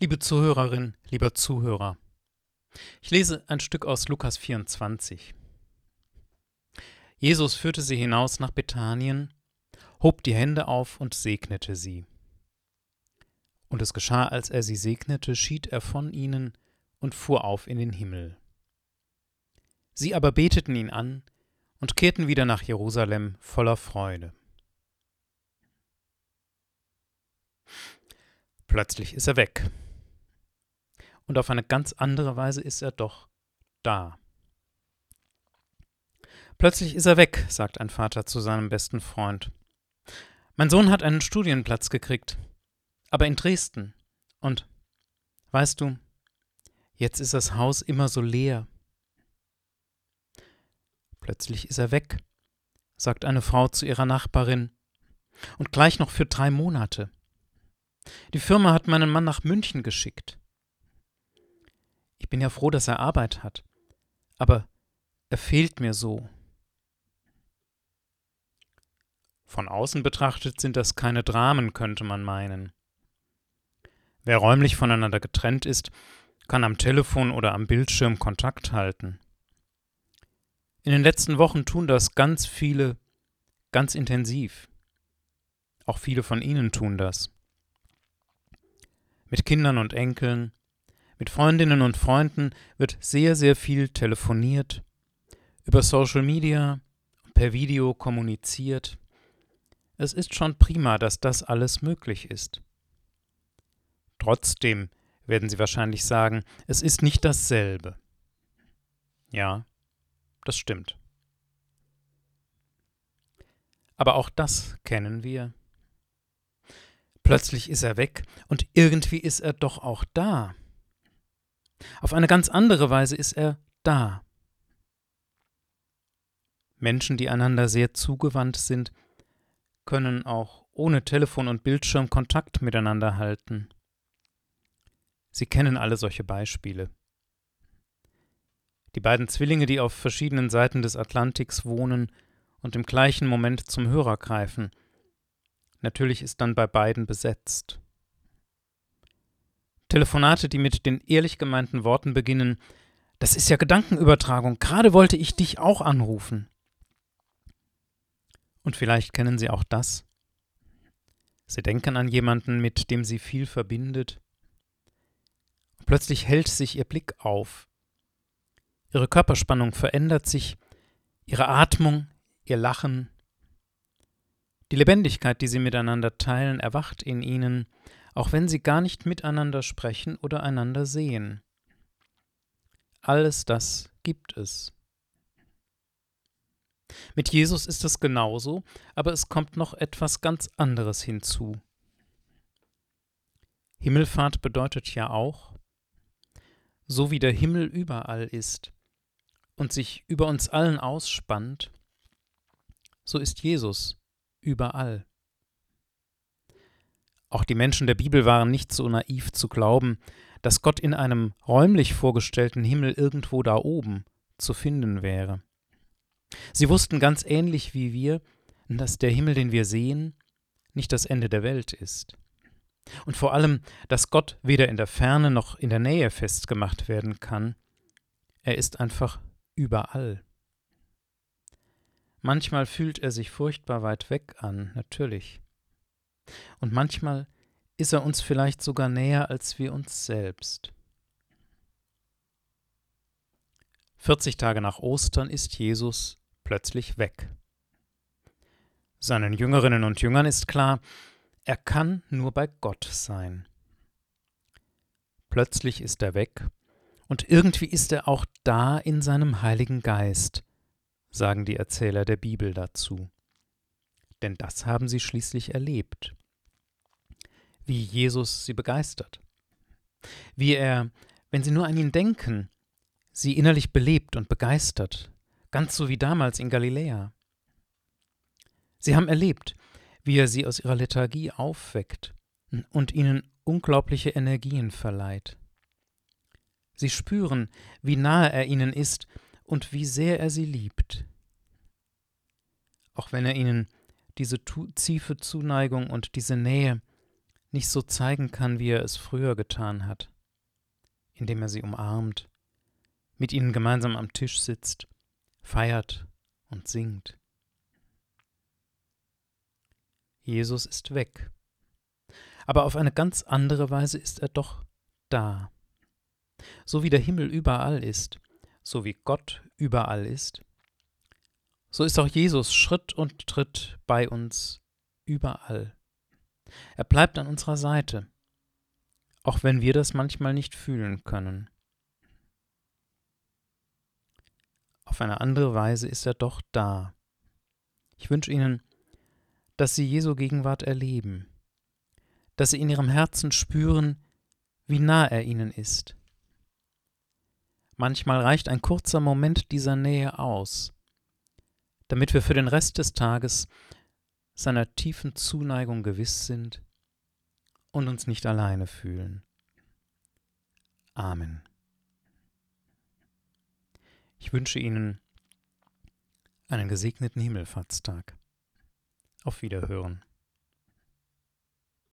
Liebe Zuhörerin, lieber Zuhörer, ich lese ein Stück aus Lukas 24. Jesus führte sie hinaus nach Bethanien, hob die Hände auf und segnete sie. Und es geschah, als er sie segnete, schied er von ihnen und fuhr auf in den Himmel. Sie aber beteten ihn an und kehrten wieder nach Jerusalem voller Freude. Plötzlich ist er weg und auf eine ganz andere Weise ist er doch da. Plötzlich ist er weg, sagt ein Vater zu seinem besten Freund. Mein Sohn hat einen Studienplatz gekriegt, aber in Dresden. Und, weißt du, jetzt ist das Haus immer so leer. Plötzlich ist er weg, sagt eine Frau zu ihrer Nachbarin, und gleich noch für drei Monate. Die Firma hat meinen Mann nach München geschickt. Ich bin ja froh, dass er Arbeit hat. Aber er fehlt mir so. Von außen betrachtet sind das keine Dramen, könnte man meinen. Wer räumlich voneinander getrennt ist, kann am Telefon oder am Bildschirm Kontakt halten. In den letzten Wochen tun das ganz viele, ganz intensiv. Auch viele von Ihnen tun das. Mit Kindern und Enkeln, mit Freundinnen und Freunden wird sehr, sehr viel telefoniert, über Social Media, per Video kommuniziert. Es ist schon prima, dass das alles möglich ist. Trotzdem werden Sie wahrscheinlich sagen, es ist nicht dasselbe. Ja, das stimmt. Aber auch das kennen wir. Plötzlich ist er weg und irgendwie ist er doch auch da. Auf eine ganz andere Weise ist er da. Menschen, die einander sehr zugewandt sind, können auch ohne Telefon und Bildschirm Kontakt miteinander halten. Sie kennen alle solche Beispiele. Die beiden Zwillinge, die auf verschiedenen Seiten des Atlantiks wohnen und im gleichen Moment zum Hörer greifen. Natürlich ist dann bei beiden besetzt. Telefonate, die mit den ehrlich gemeinten Worten beginnen, das ist ja Gedankenübertragung, gerade wollte ich dich auch anrufen. Und vielleicht kennen Sie auch das. Sie denken an jemanden, mit dem Sie viel verbindet. Plötzlich hält sich Ihr Blick auf. Ihre Körperspannung verändert sich, Ihre Atmung, Ihr Lachen. Die Lebendigkeit, die Sie miteinander teilen, erwacht in Ihnen, auch wenn sie gar nicht miteinander sprechen oder einander sehen. Alles das gibt es. Mit Jesus ist es genauso, aber es kommt noch etwas ganz anderes hinzu. Himmelfahrt bedeutet ja auch, so wie der Himmel überall ist und sich über uns allen ausspannt, so ist Jesus überall. Auch die Menschen der Bibel waren nicht so naiv zu glauben, dass Gott in einem räumlich vorgestellten Himmel irgendwo da oben zu finden wäre. Sie wussten ganz ähnlich wie wir, dass der Himmel, den wir sehen, nicht das Ende der Welt ist. Und vor allem, dass Gott weder in der Ferne noch in der Nähe festgemacht werden kann. Er ist einfach überall. Manchmal fühlt er sich furchtbar weit weg an, natürlich. Und manchmal ist er uns vielleicht sogar näher als wir uns selbst. 40 Tage nach Ostern ist Jesus plötzlich weg. Seinen Jüngerinnen und Jüngern ist klar, er kann nur bei Gott sein. Plötzlich ist er weg, und irgendwie ist er auch da in seinem Heiligen Geist, sagen die Erzähler der Bibel dazu. Denn das haben sie schließlich erlebt wie Jesus sie begeistert. Wie er, wenn sie nur an ihn denken, sie innerlich belebt und begeistert, ganz so wie damals in Galiläa. Sie haben erlebt, wie er sie aus ihrer Lethargie aufweckt und ihnen unglaubliche Energien verleiht. Sie spüren, wie nahe er ihnen ist und wie sehr er sie liebt. Auch wenn er ihnen diese tiefe Zuneigung und diese Nähe nicht so zeigen kann, wie er es früher getan hat, indem er sie umarmt, mit ihnen gemeinsam am Tisch sitzt, feiert und singt. Jesus ist weg, aber auf eine ganz andere Weise ist er doch da. So wie der Himmel überall ist, so wie Gott überall ist, so ist auch Jesus Schritt und Tritt bei uns überall. Er bleibt an unserer Seite, auch wenn wir das manchmal nicht fühlen können. Auf eine andere Weise ist er doch da. Ich wünsche Ihnen, dass Sie Jesu Gegenwart erleben, dass Sie in Ihrem Herzen spüren, wie nah er Ihnen ist. Manchmal reicht ein kurzer Moment dieser Nähe aus, damit wir für den Rest des Tages seiner tiefen Zuneigung gewiss sind und uns nicht alleine fühlen. Amen. Ich wünsche Ihnen einen gesegneten Himmelfahrtstag. Auf Wiederhören.